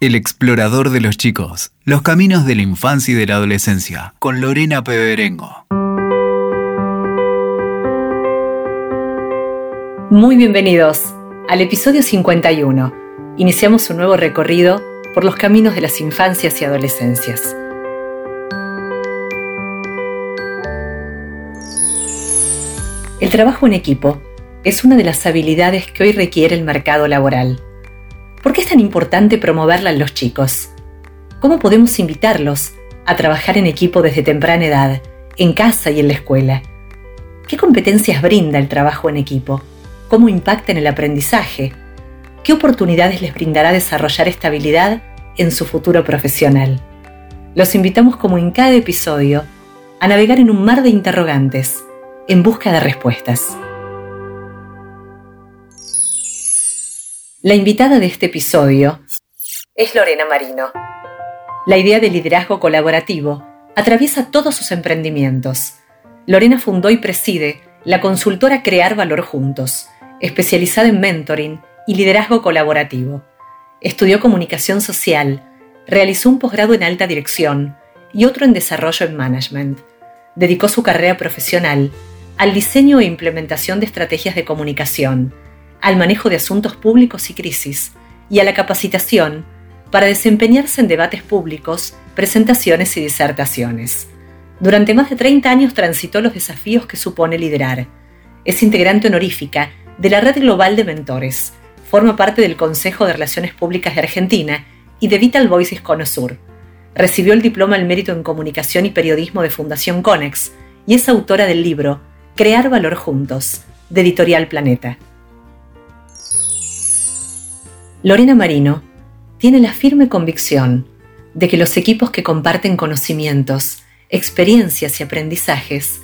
El explorador de los chicos, los caminos de la infancia y de la adolescencia, con Lorena Peberengo. Muy bienvenidos al episodio 51. Iniciamos un nuevo recorrido por los caminos de las infancias y adolescencias. El trabajo en equipo es una de las habilidades que hoy requiere el mercado laboral ¿Por qué es tan importante promoverla en los chicos? ¿Cómo podemos invitarlos a trabajar en equipo desde temprana edad, en casa y en la escuela? ¿Qué competencias brinda el trabajo en equipo? ¿Cómo impacta en el aprendizaje? ¿Qué oportunidades les brindará desarrollar esta habilidad en su futuro profesional? Los invitamos como en cada episodio a navegar en un mar de interrogantes en busca de respuestas. La invitada de este episodio es Lorena Marino. La idea de liderazgo colaborativo atraviesa todos sus emprendimientos. Lorena fundó y preside la consultora Crear Valor Juntos, especializada en mentoring y liderazgo colaborativo. Estudió comunicación social, realizó un posgrado en alta dirección y otro en desarrollo en management. Dedicó su carrera profesional al diseño e implementación de estrategias de comunicación, al manejo de asuntos públicos y crisis, y a la capacitación para desempeñarse en debates públicos, presentaciones y disertaciones. Durante más de 30 años transitó los desafíos que supone liderar. Es integrante honorífica de la Red Global de Mentores, forma parte del Consejo de Relaciones Públicas de Argentina y de Vital Voices Conosur. Recibió el diploma al mérito en Comunicación y Periodismo de Fundación Conex y es autora del libro Crear Valor Juntos, de Editorial Planeta. Lorena Marino tiene la firme convicción de que los equipos que comparten conocimientos, experiencias y aprendizajes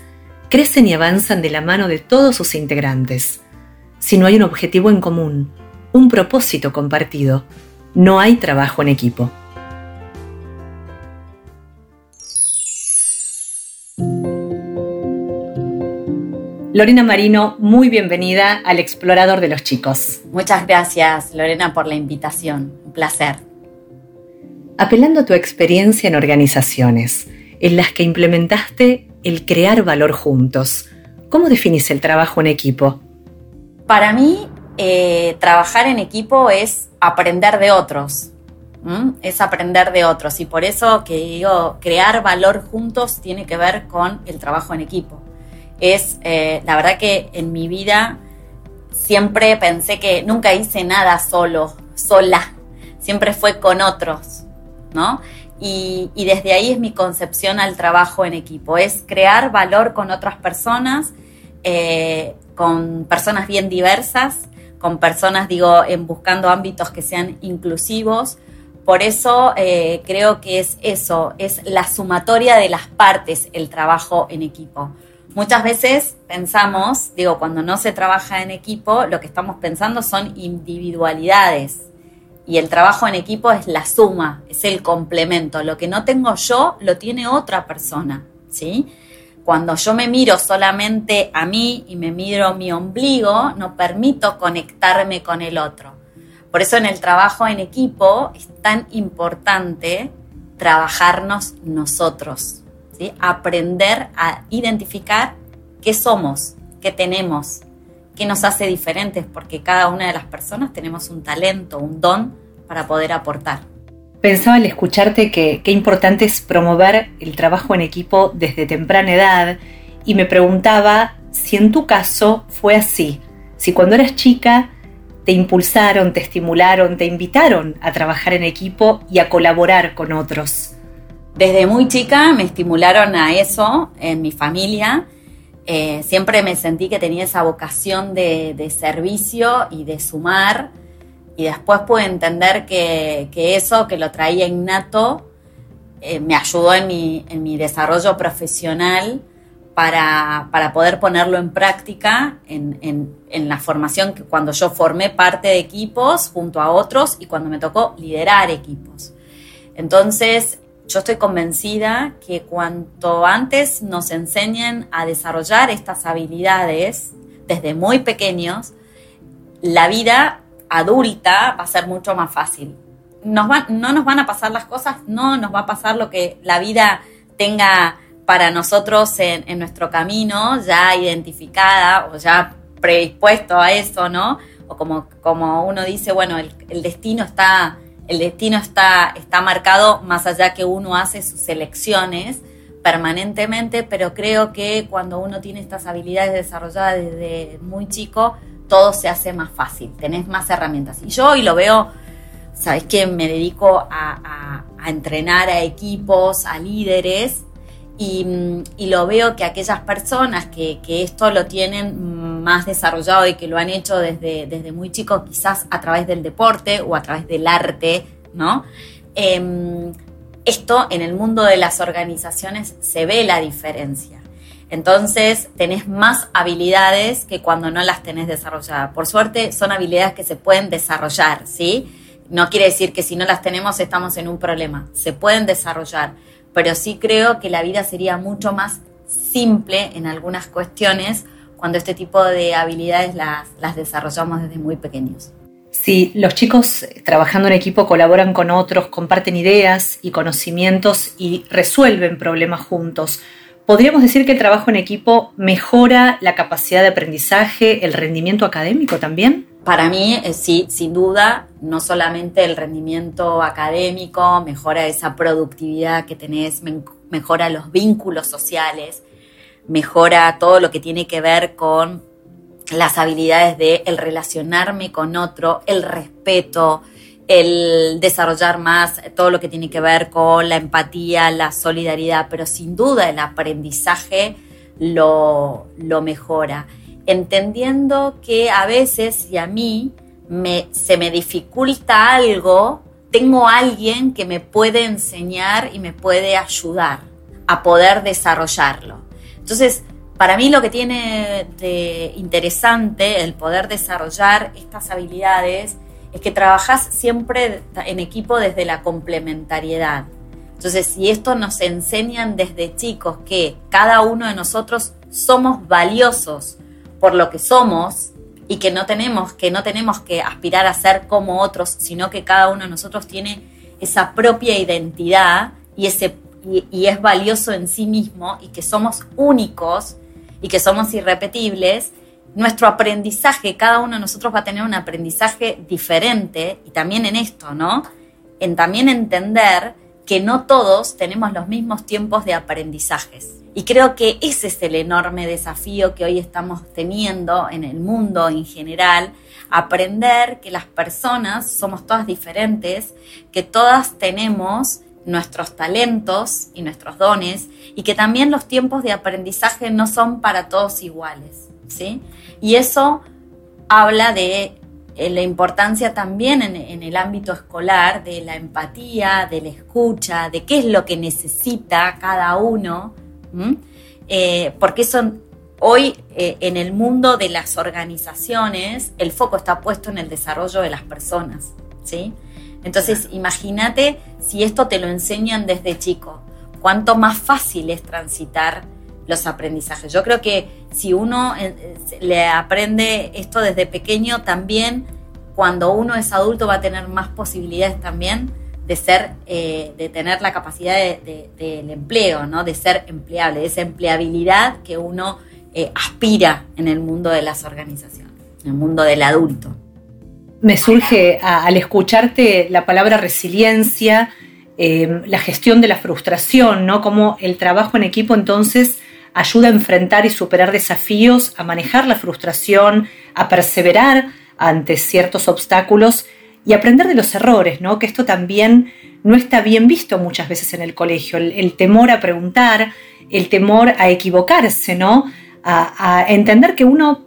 crecen y avanzan de la mano de todos sus integrantes. Si no hay un objetivo en común, un propósito compartido, no hay trabajo en equipo. Lorena Marino, muy bienvenida al Explorador de los Chicos. Muchas gracias, Lorena, por la invitación. Un placer. Apelando a tu experiencia en organizaciones, en las que implementaste el crear valor juntos, ¿cómo definís el trabajo en equipo? Para mí, eh, trabajar en equipo es aprender de otros. Es aprender de otros. Y por eso que digo, crear valor juntos tiene que ver con el trabajo en equipo es, eh, la verdad que en mi vida siempre pensé que nunca hice nada solo, sola, siempre fue con otros, ¿no? Y, desde ahí es mi concepción al trabajo en equipo, es crear valor con otras personas, eh, con personas bien diversas, con personas, digo, en buscando ámbitos que sean inclusivos. Por eso eh, creo que es eso, es la sumatoria de las partes el trabajo en equipo. Muchas veces pensamos, digo, cuando no se trabaja en equipo, lo que estamos pensando son individualidades. Y el trabajo en equipo es la suma, es el complemento. Lo que no tengo yo, lo tiene otra persona, ¿sí? Cuando yo me miro solamente a mí y me miro mi ombligo, no permito conectarme con el otro. Por eso en el trabajo en equipo es tan importante trabajarnos nosotros, aprender a identificar qué somos, qué tenemos, qué nos hace diferentes, porque cada una de las personas tenemos un talento, un don para poder aportar. Pensaba al escucharte que qué importante es promover el trabajo en equipo desde temprana edad y me preguntaba si en tu caso fue así, si cuando eras chica te impulsaron, te estimularon, te invitaron a trabajar en equipo y a colaborar con otros. Desde muy chica me estimularon a eso en mi familia. Eh, siempre me sentí que tenía esa vocación de, servicio y de sumar. Y después pude entender que, eso, que lo traía innato, eh, me ayudó en mi, desarrollo profesional para, poder ponerlo en práctica en, en, la formación, cuando yo formé parte de equipos junto a otros y cuando me tocó liderar equipos. Entonces, yo estoy convencida que cuanto antes nos enseñen a desarrollar estas habilidades desde muy pequeños, la vida adulta va a ser mucho más fácil. no nos van a pasar las cosas, no nos va a pasar lo que la vida tenga para nosotros en, nuestro camino, ya identificada o ya predispuesto a eso, ¿no? O como, como uno dice, bueno, el destino está, el destino está, está marcado más allá que uno hace sus elecciones permanentemente, pero creo que cuando uno tiene estas habilidades desarrolladas desde muy chico, todo se hace más fácil, tenés más herramientas. Y yo hoy lo veo, sabes que me dedico a, entrenar a equipos, a líderes, y, lo veo que aquellas personas que, esto lo tienen más desarrollado y que lo han hecho desde, desde muy chicos, quizás a través del deporte o a través del arte, ¿no? Em, esto en el mundo de las organizaciones se ve la diferencia. Entonces tenés más habilidades que cuando no las tenés desarrolladas. Por suerte son habilidades que se pueden desarrollar, ¿sí? No quiere decir que si no las tenemos estamos en un problema. Se pueden desarrollar, pero sí creo que la vida sería mucho más simple en algunas cuestiones cuando este tipo de habilidades las, las desarrollamos desde muy pequeños. Si los chicos trabajando en equipo colaboran con otros, comparten ideas y conocimientos y resuelven problemas juntos, ¿podríamos decir que el trabajo en equipo mejora la capacidad de aprendizaje, el rendimiento académico también? Para mí, eh, sí, sin duda, no solamente el rendimiento académico, mejora esa productividad que tenés, mejora los vínculos sociales, mejora todo lo que tiene que ver con las habilidades de el relacionarme con otro, el respeto, el desarrollar más todo lo que tiene que ver con la empatía, la solidaridad, pero sin duda el aprendizaje lo, lo mejora. Entendiendo que a veces, y a mí me, se me dificulta algo, tengo alguien que me puede enseñar y me puede ayudar a poder desarrollarlo. Entonces, para mí lo que tiene de interesante el poder desarrollar estas habilidades es que trabajas siempre en equipo desde la complementariedad. Entonces, si esto nos enseñan desde chicos que cada uno de nosotros somos valiosos por lo que somos y que no tenemos que no tenemos que aspirar a ser como otros, sino que cada uno de nosotros tiene esa propia identidad y ese y es valioso en sí mismo y que somos únicos y que somos irrepetibles, nuestro aprendizaje, cada uno de nosotros va a tener un aprendizaje diferente y también en esto, ¿no? En también entender que no todos tenemos los mismos tiempos de aprendizajes. Y creo que ese es el enorme desafío que hoy estamos teniendo en el mundo en general, aprender que las personas somos todas diferentes, que todas tenemos nuestros talentos y nuestros dones y que también los tiempos de aprendizaje no son para todos iguales, ¿sí? Y eso habla de eh, la importancia también en, el ámbito escolar de la empatía, de la escucha, de qué es lo que necesita cada uno, eh, porque hoy eh, en el mundo de las organizaciones el foco está puesto en el desarrollo de las personas, ¿sí? Entonces, imagínate si esto te lo enseñan desde chico, cuánto más fácil es transitar los aprendizajes. Yo creo que si uno eh, le aprende esto desde pequeño, también cuando uno es adulto va a tener más posibilidades también de ser, eh, de tener la capacidad del empleo, ¿no? De ser empleable, de esa empleabilidad que uno eh, aspira en el mundo de las organizaciones, en el mundo del adulto me surge al escucharte la palabra resiliencia, eh, la gestión de la frustración, ¿no? Cómo el trabajo en equipo entonces ayuda a enfrentar y superar desafíos, a manejar la frustración, a perseverar ante ciertos obstáculos y aprender de los errores, ¿no? Que esto también no está bien visto muchas veces en el colegio, el, temor a preguntar, el temor a equivocarse, ¿no? a entender que uno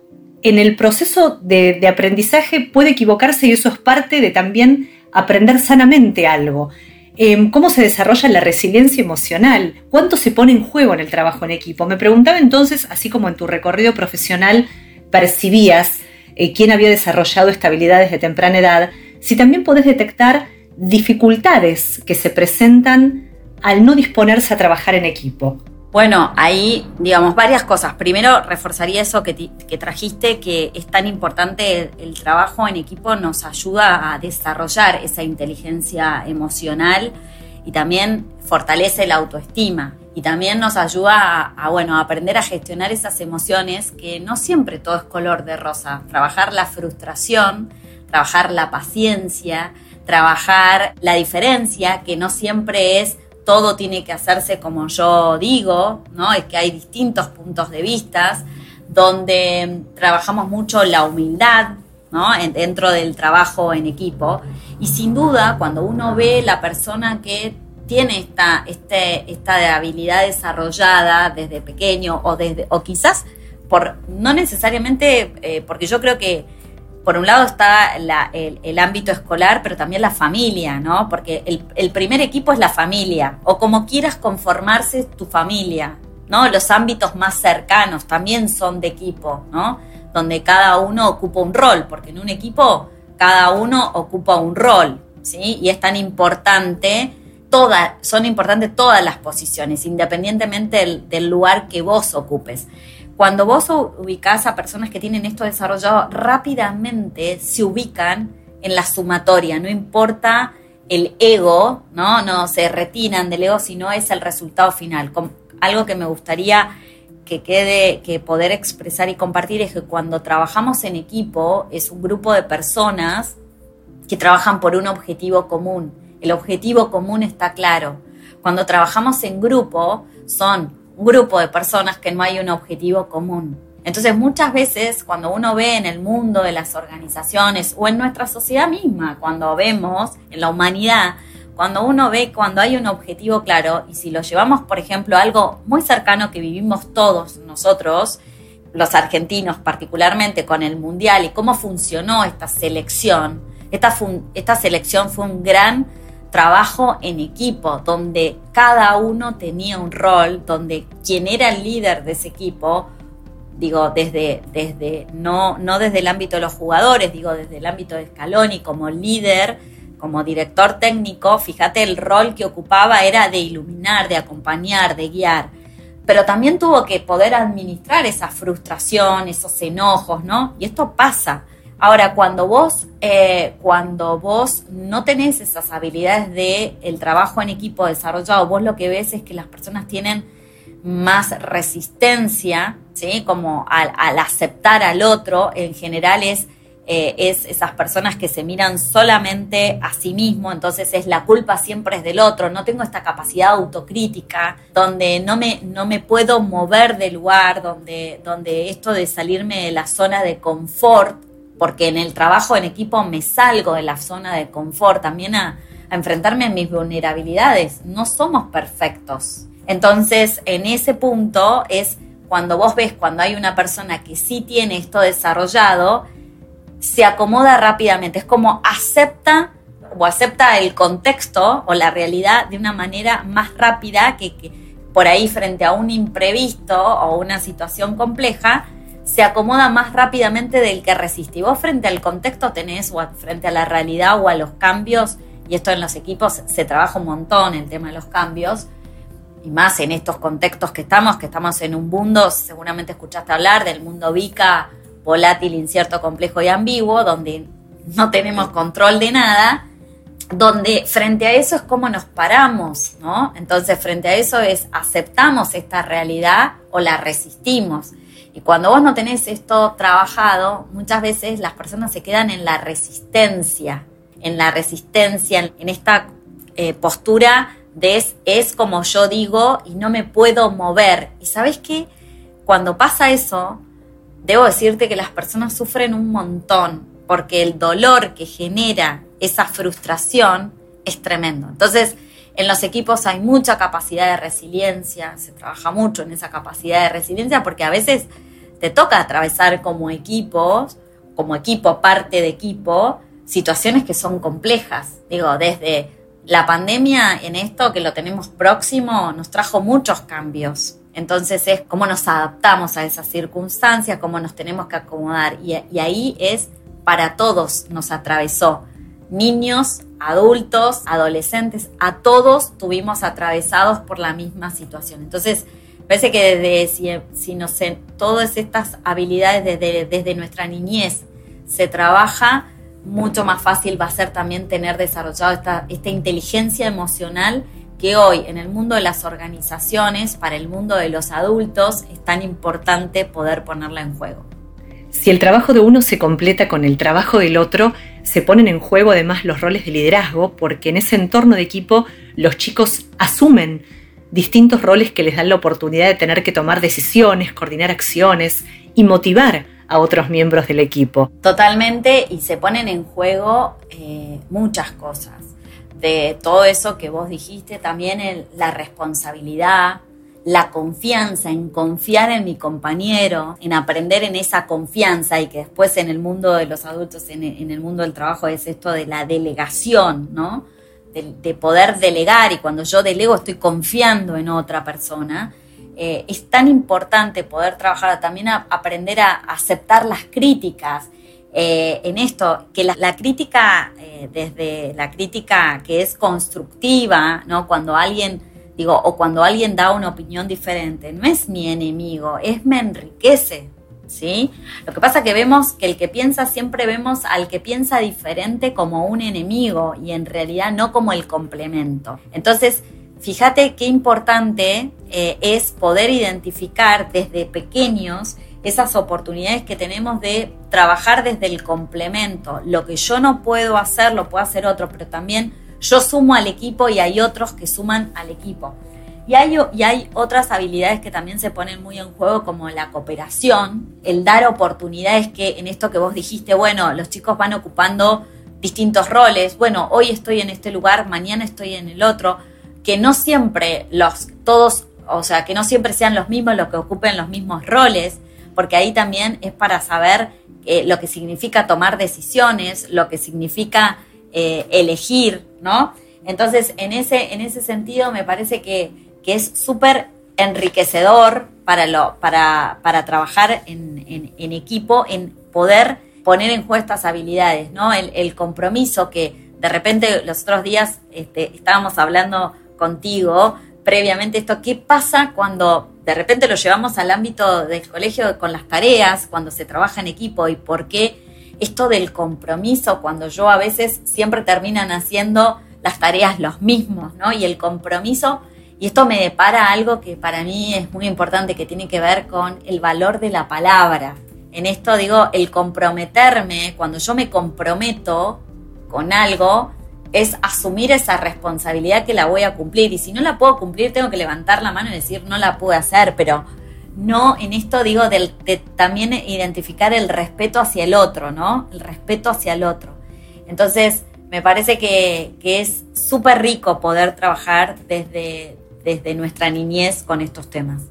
en el proceso de, aprendizaje puede equivocarse y eso es parte de también aprender sanamente algo. Em, ¿Cómo se desarrolla la resiliencia emocional? ¿Cuánto se pone en juego en el trabajo en equipo? Me preguntaba entonces, así como en tu recorrido profesional percibías eh, quién había desarrollado esta habilidad desde temprana edad, si también podés detectar dificultades que se presentan al no disponerse a trabajar en equipo. Bueno, ahí, digamos, varias cosas. Primero, reforzaría eso que, trajiste, que es tan importante el, trabajo en equipo, nos ayuda a desarrollar esa inteligencia emocional y también fortalece la autoestima y también nos ayuda a, bueno, a aprender a gestionar esas emociones que no siempre todo es color de rosa. Trabajar la frustración, trabajar la paciencia, trabajar la diferencia, que no siempre es todo tiene que hacerse como yo digo, ¿no? Es que hay distintos puntos de vista, donde trabajamos mucho la humildad, ¿no? Dentro del trabajo en equipo. Y sin duda, cuando uno ve la persona que tiene esta, este, esta habilidad desarrollada desde pequeño o, desde, o quizás por, no necesariamente, eh, porque yo creo que por un lado está el, ámbito escolar, pero también la familia, ¿no? Porque el, primer equipo es la familia, o como quieras conformarse tu familia, ¿no? Los ámbitos más cercanos también son de equipo, ¿no? Donde cada uno ocupa un rol, porque en un equipo cada uno ocupa un rol, ¿sí? Y es tan importante, todas, son importantes todas las posiciones, independientemente del lugar que vos ocupes. Cuando vos ubicás a personas que tienen esto desarrollado, rápidamente se ubican en la sumatoria, no importa el ego, ¿no? No se retiran del ego, sino es el resultado final. Algo que me gustaría que quede, que poder expresar y compartir es que cuando trabajamos en equipo es un grupo de personas que trabajan por un objetivo común. El objetivo común está claro. Cuando trabajamos en grupo son grupo de personas que no hay un objetivo común. Entonces muchas veces cuando uno ve en el mundo de las organizaciones o en nuestra sociedad misma, cuando vemos en la humanidad, cuando uno ve cuando hay un objetivo claro y si lo llevamos, por ejemplo, a algo muy cercano que vivimos todos nosotros, los argentinos particularmente con el Mundial y cómo funcionó esta selección, esta, esta selección fue un gran trabajo en equipo, donde cada uno tenía un rol, donde quien era el líder de ese equipo, digo, desde, desde no, no desde el ámbito de los jugadores, digo, desde el ámbito de Scaloni como líder, como director técnico, fíjate el rol que ocupaba era de iluminar, de acompañar, de guiar. Pero también tuvo que poder administrar esa frustración, esos enojos, ¿no? Y esto pasa. Ahora, cuando vos, eh, cuando vos no tenés esas habilidades de trabajo en equipo desarrollado, vos lo que ves es que las personas tienen más resistencia, ¿sí? Como al, aceptar al otro, en general es, eh, es esas personas que se miran solamente a sí mismo, entonces es la culpa siempre es del otro, no tengo esta capacidad autocrítica, donde no me, no me puedo mover del lugar, donde, donde esto de salirme de la zona de confort, porque en el trabajo en equipo me salgo de la zona de confort, también a, enfrentarme a mis vulnerabilidades. No somos perfectos. Entonces, en ese punto es cuando vos ves, cuando hay una persona que sí tiene esto desarrollado, se acomoda rápidamente. Es como acepta o acepta el contexto o la realidad de una manera más rápida que, que por ahí frente a un imprevisto o una situación compleja, se acomoda más rápidamente del que resiste. Y vos frente al contexto tenés, o frente a la realidad o a los cambios, y esto en los equipos se trabaja un montón, el tema de los cambios, y más en estos contextos que estamos, que estamos en un mundo, seguramente escuchaste hablar del mundo VICA, volátil, incierto, complejo y ambiguo, donde no tenemos control de nada, donde frente a eso es como nos paramos, ¿no? Entonces frente a eso es aceptamos esta realidad o la resistimos. Y cuando vos no tenés esto trabajado, muchas veces las personas se quedan en la resistencia, en la resistencia, en esta eh, postura de es, como yo digo y no me puedo mover. Y sabes qué? Cuando pasa eso, debo decirte que las personas sufren un montón, porque el dolor que genera esa frustración es tremendo. Entonces, en los equipos hay mucha capacidad de resiliencia, se trabaja mucho en esa capacidad de resiliencia porque a veces te toca atravesar como equipos, como equipo, parte de equipo, situaciones que son complejas. Digo, desde la pandemia en esto que lo tenemos próximo nos trajo muchos cambios. Entonces es cómo nos adaptamos a esas circunstancias, cómo nos tenemos que acomodar. Y, y ahí es para todos nos atravesó. Niños, adultos, adolescentes, a todos tuvimos atravesados por la misma situación. Entonces, parece que desde, si, si no sé, todas estas habilidades desde, desde nuestra niñez se trabaja, mucho más fácil va a ser también tener desarrollado esta, esta inteligencia emocional que hoy en el mundo de las organizaciones, para el mundo de los adultos, es tan importante poder ponerla en juego. Si el trabajo de uno se completa con el trabajo del otro, se ponen en juego además los roles de liderazgo, porque en ese entorno de equipo los chicos asumen distintos roles que les dan la oportunidad de tener que tomar decisiones, coordinar acciones y motivar a otros miembros del equipo. Totalmente, y se ponen en juego eh, muchas cosas. De todo eso que vos dijiste, también la responsabilidad, la confianza, en confiar en mi compañero, en aprender en esa confianza y que después en el mundo de los adultos, en el, mundo del trabajo es esto de la delegación, ¿no? De, poder delegar y cuando yo delego estoy confiando en otra persona. Eh, es tan importante poder trabajar, también aprender a aceptar las críticas. Eh, en esto, que la, crítica, eh, desde la crítica que es constructiva, ¿no? Cuando alguien Digo, o cuando alguien da una opinión diferente, no es mi enemigo, es me enriquece. ¿Sí? Lo que pasa que vemos que el que piensa, siempre vemos al que piensa diferente como un enemigo y en realidad no como el complemento. Entonces, fíjate qué importante eh, es poder identificar desde pequeños esas oportunidades que tenemos de trabajar desde el complemento. Lo que yo no puedo hacer, lo puede hacer otro, pero también yo sumo al equipo y hay otros que suman al equipo. Y hay, y hay otras habilidades que también se ponen muy en juego, como la cooperación, el dar oportunidades que en esto que vos dijiste, bueno, los chicos van ocupando distintos roles, bueno, hoy estoy en este lugar, mañana estoy en el otro, que no siempre los, todos, o sea, que no siempre sean los mismos los que ocupen los mismos roles, porque ahí también es para saber eh, lo que significa tomar decisiones, lo que significa eh, elegir, ¿no? Entonces, en ese, en ese sentido, me parece que, es súper enriquecedor para, lo, para, para trabajar en, equipo, en poder poner en juego estas habilidades, ¿no? El, compromiso que de repente los otros días este, estábamos hablando contigo previamente esto, ¿qué pasa cuando de repente lo llevamos al ámbito del colegio con las tareas, cuando se trabaja en equipo y por qué esto del compromiso, cuando yo a veces siempre terminan haciendo las tareas los mismos, ¿no? Y el compromiso, y esto me depara algo que para mí es muy importante, que tiene que ver con el valor de la palabra. En esto digo, el comprometerme, cuando yo me comprometo con algo, es asumir esa responsabilidad que la voy a cumplir. Y si no la puedo cumplir, tengo que levantar la mano y decir, no la puedo hacer, pero no en esto digo de también identificar el respeto hacia el otro, ¿no? El respeto hacia el otro. Entonces, me parece que, es súper rico poder trabajar desde, desde nuestra niñez con estos temas.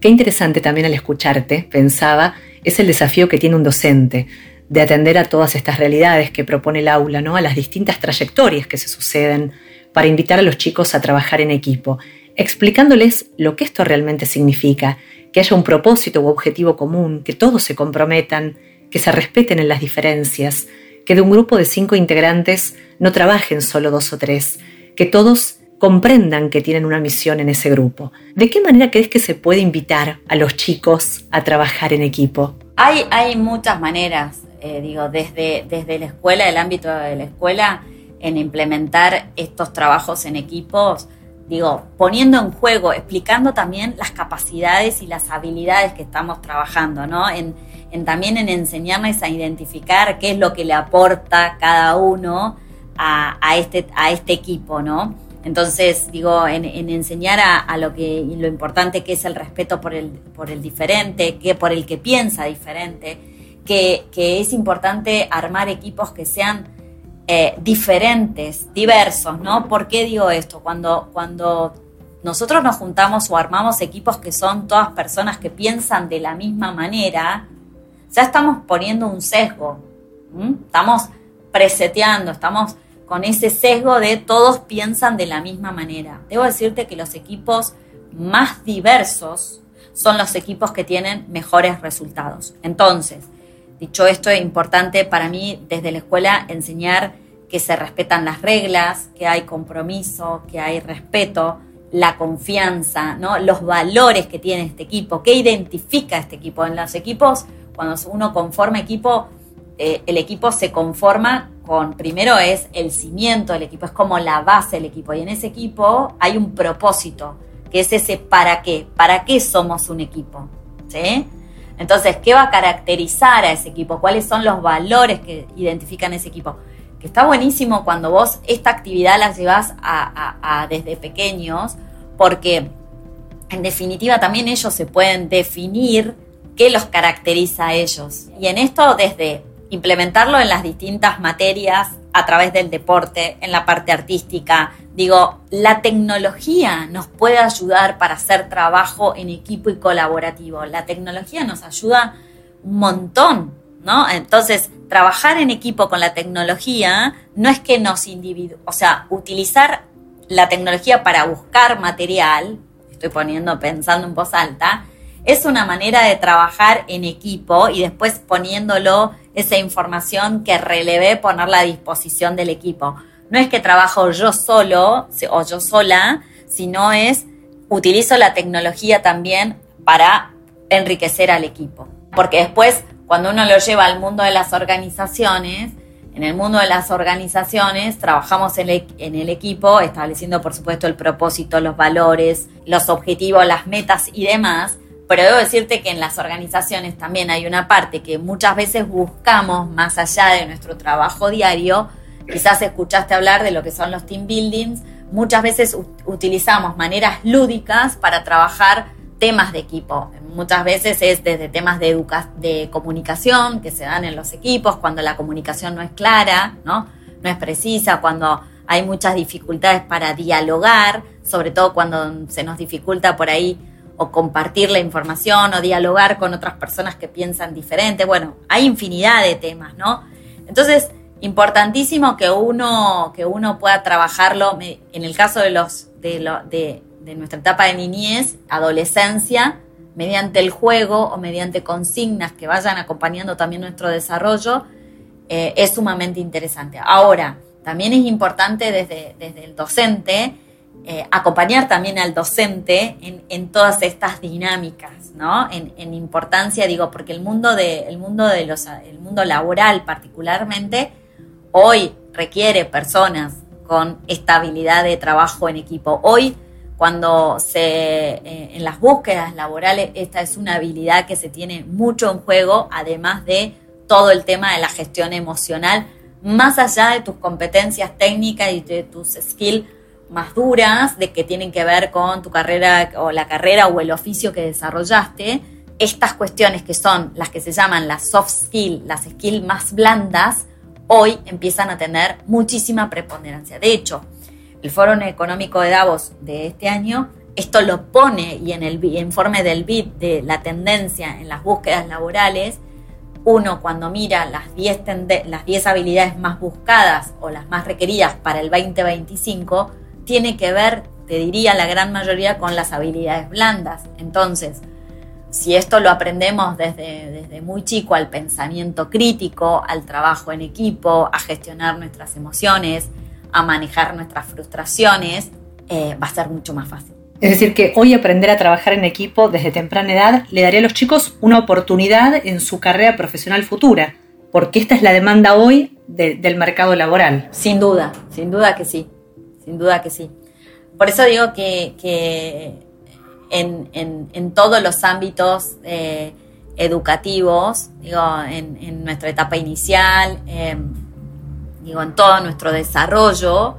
Qué interesante también al escucharte, pensaba, es el desafío que tiene un docente de atender a todas estas realidades que propone el aula, ¿no? a las distintas trayectorias que se suceden para invitar a los chicos a trabajar en equipo, explicándoles lo que esto realmente significa que haya un propósito u objetivo común, que todos se comprometan, que se respeten en las diferencias, que de un grupo de cinco integrantes no trabajen solo dos o tres, que todos comprendan que tienen una misión en ese grupo. ¿De qué manera crees que se puede invitar a los chicos a trabajar en equipo? Hay, hay muchas maneras, eh, digo, desde, desde la escuela, el ámbito de la escuela, en implementar estos trabajos en equipos digo, poniendo en juego, explicando también las capacidades y las habilidades que estamos trabajando, ¿no? En, también en enseñarles a identificar qué es lo que le aporta cada uno a, este, a este equipo, ¿no? Entonces, digo, en, enseñar a, lo que lo importante que es el respeto por el, por el diferente, que por el que piensa diferente, que, es importante armar equipos que sean eh, diferentes, diversos, ¿no? ¿Por qué digo esto? Cuando, cuando nosotros nos juntamos o armamos equipos que son todas personas que piensan de la misma manera, ya estamos poniendo un sesgo, estamos preseteando, estamos con ese sesgo de todos piensan de la misma manera. Debo decirte que los equipos más diversos son los equipos que tienen mejores resultados. Entonces, Dicho esto, es importante para mí desde la escuela enseñar que se respetan las reglas, que hay compromiso, que hay respeto. la confianza, ¿no? los valores que tiene este equipo, qué identifica este equipo. En los equipos, cuando uno conforma equipo, eh, el equipo se conforma con, primero es el cimiento del equipo, es como la base del equipo. Y en ese equipo hay un propósito, que es ese para qué, para qué somos un equipo. ¿sí? Entonces, ¿qué va a caracterizar a ese equipo? ¿Cuáles son los valores que identifican ese equipo? Que está buenísimo cuando vos esta actividad la llevas a, desde pequeños, porque en definitiva también ellos se pueden definir qué los caracteriza a ellos. Y en esto desde implementarlo en las distintas materias a través del deporte, en la parte artística. Digo, la tecnología nos puede ayudar para hacer trabajo en equipo y colaborativo. La tecnología nos ayuda un montón, ¿no? Entonces, trabajar en equipo con la tecnología no es que nos individu, o sea, utilizar la tecnología para buscar material, estoy poniendo pensando en voz alta, es una manera de trabajar en equipo y después poniéndolo esa información que relevé ponerla a disposición del equipo. No es que trabajo yo solo o yo sola, sino es utilizo la tecnología también para enriquecer al equipo. Porque después, cuando uno lo lleva al mundo de las organizaciones, en el mundo de las organizaciones trabajamos en el, equipo, estableciendo por supuesto el propósito, los valores, los objetivos, las metas y demás, pero debo decirte que en las organizaciones también hay una parte que muchas veces buscamos más allá de nuestro trabajo diario. Quizás escuchaste hablar de lo que son los team buildings. Muchas veces utilizamos maneras lúdicas para trabajar temas de equipo. Muchas veces es desde temas de, comunicación que se dan en los equipos, cuando la comunicación no es clara, ¿no? no es precisa, cuando hay muchas dificultades para dialogar, sobre todo cuando se nos dificulta por ahí o compartir la información o dialogar con otras personas que piensan diferente. Bueno, hay infinidad de temas, ¿no? Entonces, importantísimo que uno, que uno pueda trabajarlo, en el caso de, los, de, de, nuestra etapa de niñez, adolescencia, mediante el juego o mediante consignas que vayan acompañando también nuestro desarrollo, eh, es sumamente interesante. Ahora, también es importante desde, desde el docente eh, acompañar también al docente en, todas estas dinámicas, ¿no? En, importancia, digo, porque el mundo, de, el, mundo de los, el mundo laboral particularmente hoy requiere personas con estabilidad de trabajo en equipo. Hoy, cuando se, eh, en las búsquedas laborales, esta es una habilidad que se tiene mucho en juego, además de todo el tema de la gestión emocional, más allá de tus competencias técnicas y de tus skills más duras, de que tienen que ver con tu carrera o la carrera o el oficio que desarrollaste, estas cuestiones que son las que se llaman las soft skills, las skills más blandas, hoy empiezan a tener muchísima preponderancia. De hecho, el Foro Económico de Davos de este año esto lo pone y en el informe del BID de la tendencia en las búsquedas laborales, uno cuando mira las 10 las 10 habilidades más buscadas o las más requeridas para el 2025, tiene que ver, te diría la gran mayoría, con las habilidades blandas. Entonces, si esto lo aprendemos desde, desde muy chico al pensamiento crítico, al trabajo en equipo, a gestionar nuestras emociones, a manejar nuestras frustraciones, eh, va a ser mucho más fácil. Es decir, que hoy aprender a trabajar en equipo desde temprana edad le daría a los chicos una oportunidad en su carrera profesional futura, porque esta es la demanda hoy del mercado laboral. Sin duda, sin duda que sí sin duda que sí. Por eso digo que, en, todos los ámbitos eh, educativos, digo, en, nuestra etapa inicial, em, digo, en todo nuestro desarrollo,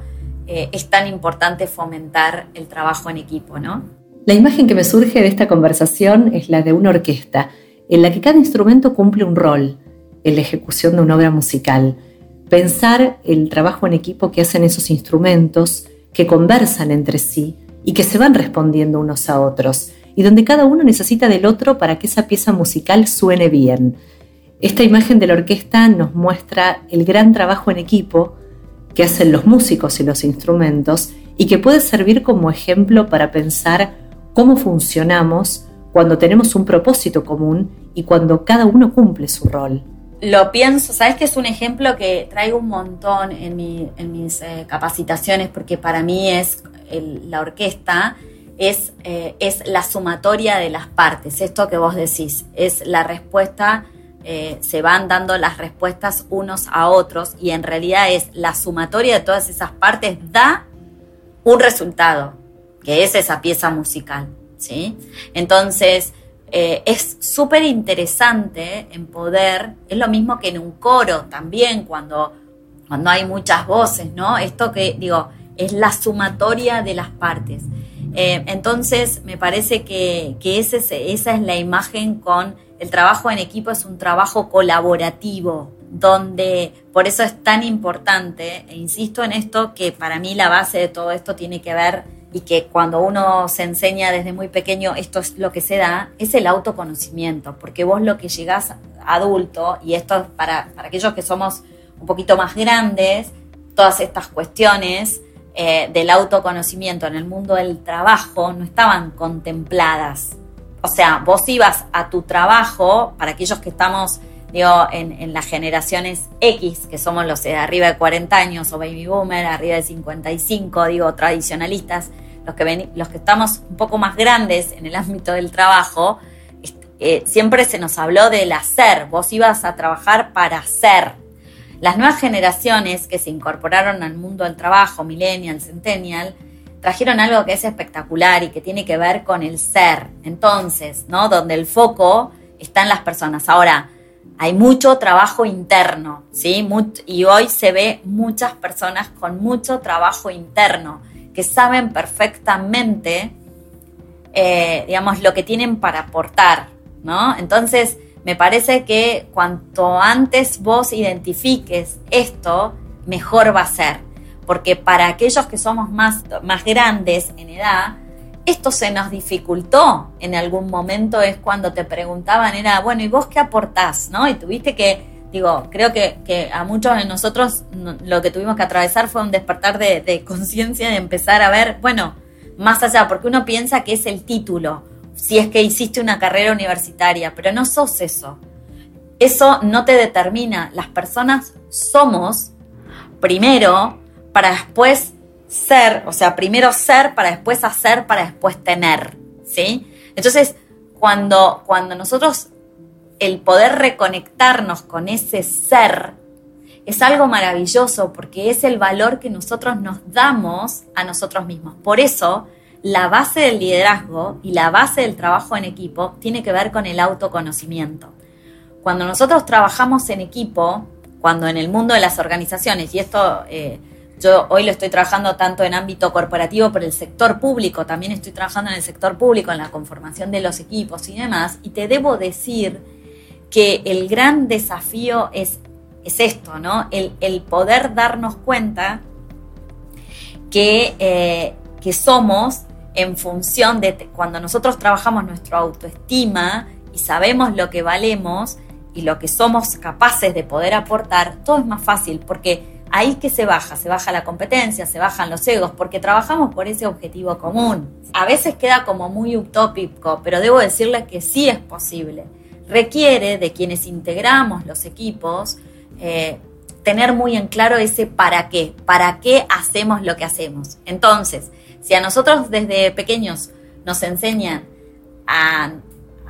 eh, es tan importante fomentar el trabajo en equipo, ¿no? La imagen que me surge de esta conversación es la de una orquesta, en la que cada instrumento cumple un rol en la ejecución de una obra musical pensar el trabajo en equipo que hacen esos instrumentos, que conversan entre sí y que se van respondiendo unos a otros, y donde cada uno necesita del otro para que esa pieza musical suene bien. Esta imagen de la orquesta nos muestra el gran trabajo en equipo que hacen los músicos y los instrumentos y que puede servir como ejemplo para pensar cómo funcionamos cuando tenemos un propósito común y cuando cada uno cumple su rol lo pienso, sabes que es un ejemplo que traigo un montón en, mis eh, capacitaciones porque para mí es la orquesta es, eh, es la sumatoria de las partes, esto que vos decís, es la respuesta, eh, se van dando las respuestas unos a otros y en realidad es la sumatoria de todas esas partes da un resultado, que es esa pieza musical, ¿sí? Entonces, eh, es súper interesante en poder, es lo mismo que en un coro también, cuando, cuando hay muchas voces, ¿no? Esto que digo, es la sumatoria de las partes. Eh, entonces, me parece que, esa es la imagen con el trabajo en equipo, es un trabajo colaborativo, donde por eso es tan importante, e insisto en esto, que para mí la base de todo esto tiene que ver y que cuando uno se enseña desde muy pequeño, esto es lo que se da, es el autoconocimiento, porque vos lo que llegás adulto, y esto para, para aquellos que somos un poquito más grandes, todas estas cuestiones eh, del autoconocimiento en el mundo del trabajo no estaban contempladas. O sea, vos ibas a tu trabajo, para aquellos que estamos digo, en, en, las generaciones X, que somos los de arriba de 40 años o baby boomer, arriba de 55, digo, tradicionalistas, los que, los que estamos un poco más grandes en el ámbito del trabajo, eh, siempre se nos habló del hacer, vos ibas a trabajar para hacer. Las nuevas generaciones que se incorporaron al mundo del trabajo, millennial, centennial, trajeron algo que es espectacular y que tiene que ver con el ser. Entonces, ¿no? Donde el foco está en las personas. Ahora, hay mucho trabajo interno, ¿sí? y hoy se ve muchas personas con mucho trabajo interno que saben perfectamente, eh, digamos, lo que tienen para aportar, ¿no? Entonces, me parece que cuanto antes vos identifiques esto, mejor va a ser. Porque para aquellos que somos más, más grandes en edad, esto se nos dificultó en algún momento, es cuando te preguntaban, era, bueno, ¿y vos qué aportás? ¿No? Y tuviste que digo, creo que, a muchos de nosotros lo que tuvimos que atravesar fue un despertar de, conciencia, de empezar a ver, bueno, más allá, porque uno piensa que es el título, si es que hiciste una carrera universitaria, pero no sos eso. Eso no te determina. Las personas somos primero para después ser, o sea, primero ser para después hacer, para después tener, ¿sí? Entonces, cuando, cuando nosotros el poder reconectarnos con ese ser es algo maravilloso porque es el valor que nosotros nos damos a nosotros mismos. Por eso, la base del liderazgo y la base del trabajo en equipo tiene que ver con el autoconocimiento. Cuando nosotros trabajamos en equipo, cuando en el mundo de las organizaciones, y esto eh, yo hoy lo estoy trabajando tanto en ámbito corporativo, pero el sector público, también estoy trabajando en el sector público, en la conformación de los equipos y demás, y te debo decir que el gran desafío es, es esto, ¿no? El, poder darnos cuenta que, eh, que somos en función de cuando nosotros trabajamos nuestra autoestima y sabemos lo que valemos y lo que somos capaces de poder aportar, todo es más fácil porque ahí que se baja, se baja la competencia, se bajan los egos, porque trabajamos por ese objetivo común. A veces queda como muy utópico, pero debo decirles que sí es posible requiere de quienes integramos los equipos eh, tener muy en claro ese para qué, para qué hacemos lo que hacemos. Entonces, si a nosotros desde pequeños nos enseñan a,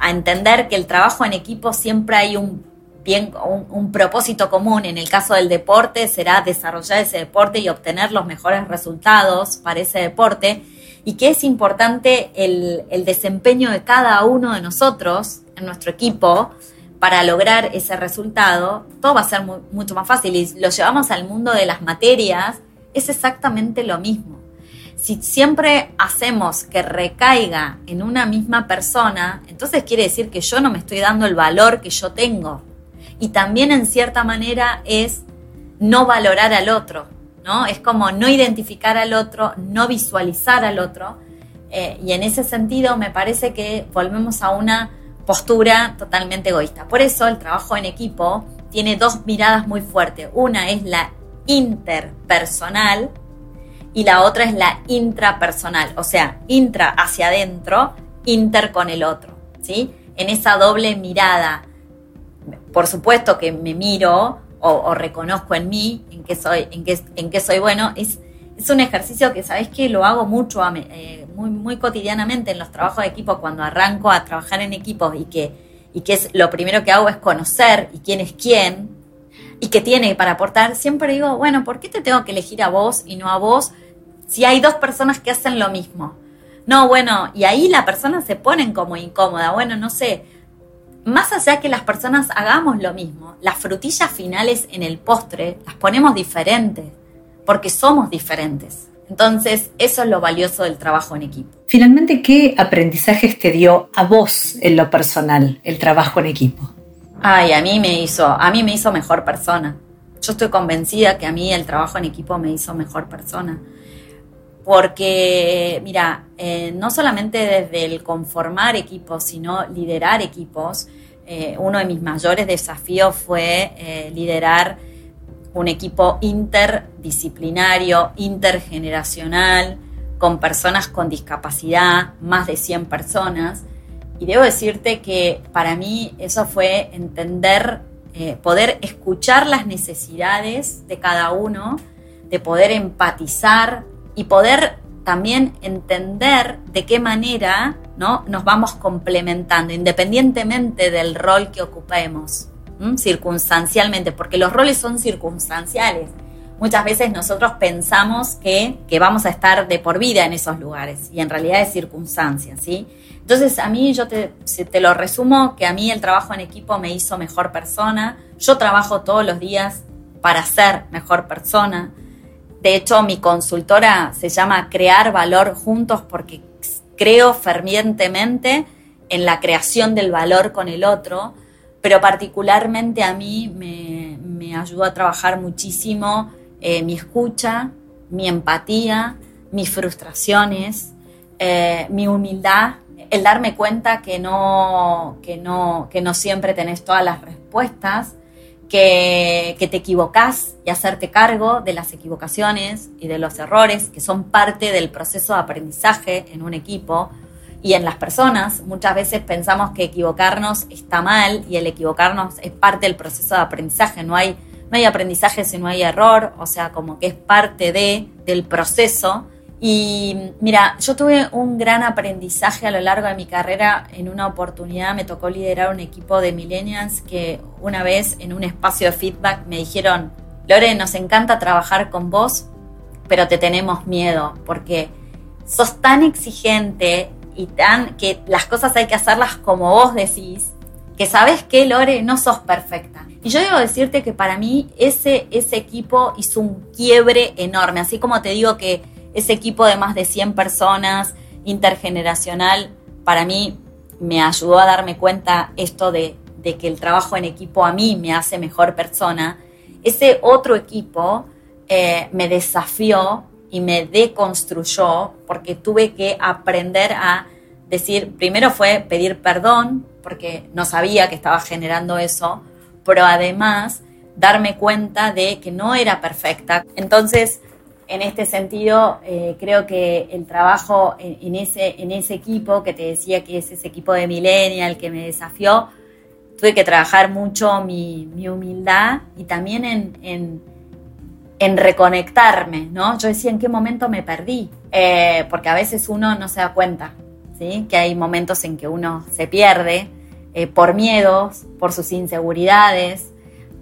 entender que el trabajo en equipo siempre hay un, bien, un, propósito común, en el caso del deporte será desarrollar ese deporte y obtener los mejores resultados para ese deporte, y que es importante el, desempeño de cada uno de nosotros en nuestro equipo para lograr ese resultado, todo va a ser mucho más fácil. Y lo llevamos al mundo de las materias, es exactamente lo mismo. Si siempre hacemos que recaiga en una misma persona, entonces quiere decir que yo no me estoy dando el valor que yo tengo. Y también en cierta manera es no valorar al otro, ¿no? Es como no identificar al otro, no visualizar al otro. Eh, y en ese sentido me parece que volvemos a una postura totalmente egoísta. Por eso el trabajo en equipo tiene dos miradas muy fuertes. Una es la interpersonal y la otra es la intrapersonal, o sea, intra hacia adentro, inter con el otro, ¿sí? En esa doble mirada, por supuesto que me miro o, reconozco en mí en qué soy, en qué, en qué soy bueno, es es un ejercicio que, ¿sabes que Lo hago mucho, eh, muy, muy cotidianamente en los trabajos de equipo, cuando arranco a trabajar en equipos y que, y que es, lo primero que hago es conocer y quién es quién y qué tiene para aportar. Siempre digo, bueno, ¿por qué te tengo que elegir a vos y no a vos si hay dos personas que hacen lo mismo? No, bueno, y ahí la persona se pone como incómoda. Bueno, no sé, más allá que las personas hagamos lo mismo, las frutillas finales en el postre las ponemos diferentes, porque somos diferentes. Entonces, eso es lo valioso del trabajo en equipo. Finalmente, ¿qué aprendizajes te dio a vos en lo personal el trabajo en equipo? Ay, a mí me hizo, a mí me hizo mejor persona. Yo estoy convencida que a mí el trabajo en equipo me hizo mejor persona. Porque, mira, eh, no solamente desde el conformar equipos, sino liderar equipos, eh, uno de mis mayores desafíos fue eh, liderar un equipo interdisciplinario, intergeneracional, con personas con discapacidad, más de 100 personas. Y debo decirte que para mí eso fue entender, poder escuchar las necesidades de cada uno, de poder empatizar y poder también entender de qué manera ¿no? nos vamos complementando, independientemente del rol que ocupemos, circunstancialmente, porque los roles son circunstanciales. Muchas veces nosotros pensamos que, vamos a estar de por vida en esos lugares y en realidad es circunstancia, ¿sí? Entonces a mí, yo te, te lo resumo, que a mí el trabajo en equipo me hizo mejor persona, yo trabajo todos los días para ser mejor persona, de hecho, mi consultora se llama Crear Valor Juntos porque creo fervientemente en la creación del valor con el otro, pero particularmente a mí me, ayudó a trabajar muchísimo eh, mi escucha, mi empatía, mis frustraciones, eh, mi humildad, el darme cuenta que no, que, no, que no siempre tenés todas las respuestas que, te equivocas y hacerte cargo de las equivocaciones y de los errores que son parte del proceso de aprendizaje en un equipo y en las personas. Muchas veces pensamos que equivocarnos está mal y el equivocarnos es parte del proceso de aprendizaje. No hay, no hay aprendizaje si no hay error, o sea, como que es parte de, del proceso y mira, yo tuve un gran aprendizaje a lo largo de mi carrera. En una oportunidad me tocó liderar un equipo de millennials que una vez en un espacio de feedback me dijeron, Lore, nos encanta trabajar con vos, pero te tenemos miedo porque sos tan exigente y tan que las cosas hay que hacerlas como vos decís, que sabes que Lore no sos perfecta. Y yo debo decirte que para mí ese, ese equipo hizo un quiebre enorme, así como te digo que ese equipo de más de 100 personas, intergeneracional, para mí me ayudó a darme cuenta esto de, que el trabajo en equipo a mí me hace mejor persona. Ese otro equipo eh, me desafió y me deconstruyó porque tuve que aprender a decir, primero fue pedir perdón, porque no sabía que estaba generando eso, pero además darme cuenta de que no era perfecta. Entonces, en este sentido, eh, creo que el trabajo en, ese, en ese equipo, que te decía que es ese equipo de Millennial que me desafió, tuve que trabajar mucho mi, humildad y también en, en, reconectarme, ¿no? Yo decía, ¿en qué momento me perdí? Eh, porque a veces uno no se da cuenta, ¿sí? Que hay momentos en que uno se pierde eh, por miedos, por sus inseguridades,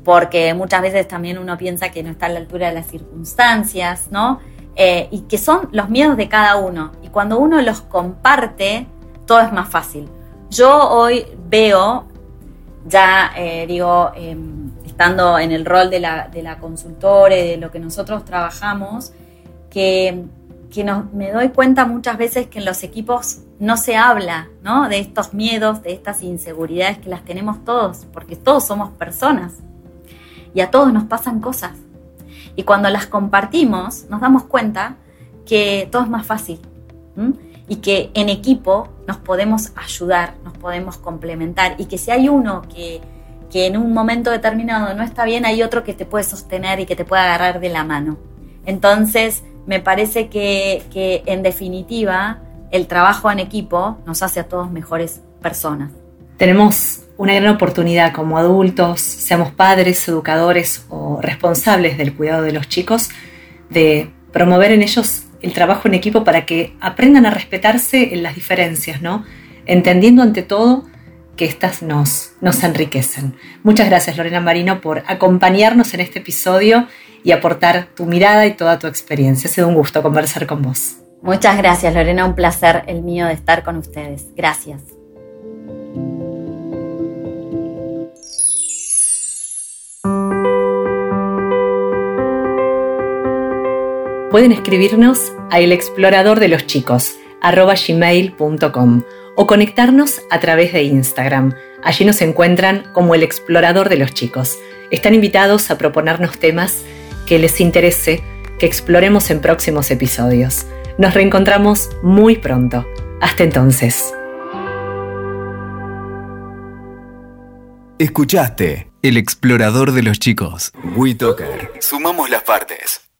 porque muchas veces también uno piensa que no está a la altura de las circunstancias, ¿no? Eh, y que son los miedos de cada uno. Y cuando uno los comparte, todo es más fácil. Yo hoy veo, ya eh, digo, em, estando en el rol de la, consultora, de lo que nosotros trabajamos, que, que me doy cuenta muchas veces que en los equipos no se habla ¿no? de estos miedos, de estas inseguridades que las tenemos todos, porque todos somos personas y a todos nos pasan cosas. Y cuando las compartimos, nos damos cuenta que todo es más fácil y que en equipo nos podemos ayudar, nos podemos complementar y que si hay uno que, que en un momento determinado no está bien, hay otro que te puede sostener y que te puede agarrar de la mano. Entonces, me parece que, que en definitiva el trabajo en equipo nos hace a todos mejores personas. Tenemos una gran oportunidad como adultos, seamos padres, educadores o responsables del cuidado de los chicos, de promover en ellos el trabajo en equipo para que aprendan a respetarse en las diferencias, ¿no? Entendiendo ante todo que éstas nos, nos enriquecen. Muchas gracias Lorena Marino por acompañarnos en este episodio y aportar tu mirada y toda tu experiencia. Ha sido un gusto conversar con vos. Muchas gracias Lorena, un placer el mío de estar con ustedes. Gracias. Pueden escribirnos a el explorador de los chicos gmail.com o conectarnos a través de Instagram. Allí nos encuentran como el explorador de los chicos. Están invitados a proponernos temas que les interese que exploremos en próximos episodios. Nos reencontramos muy pronto. Hasta entonces. Escuchaste El explorador de los chicos. WeToker. Sumamos las partes.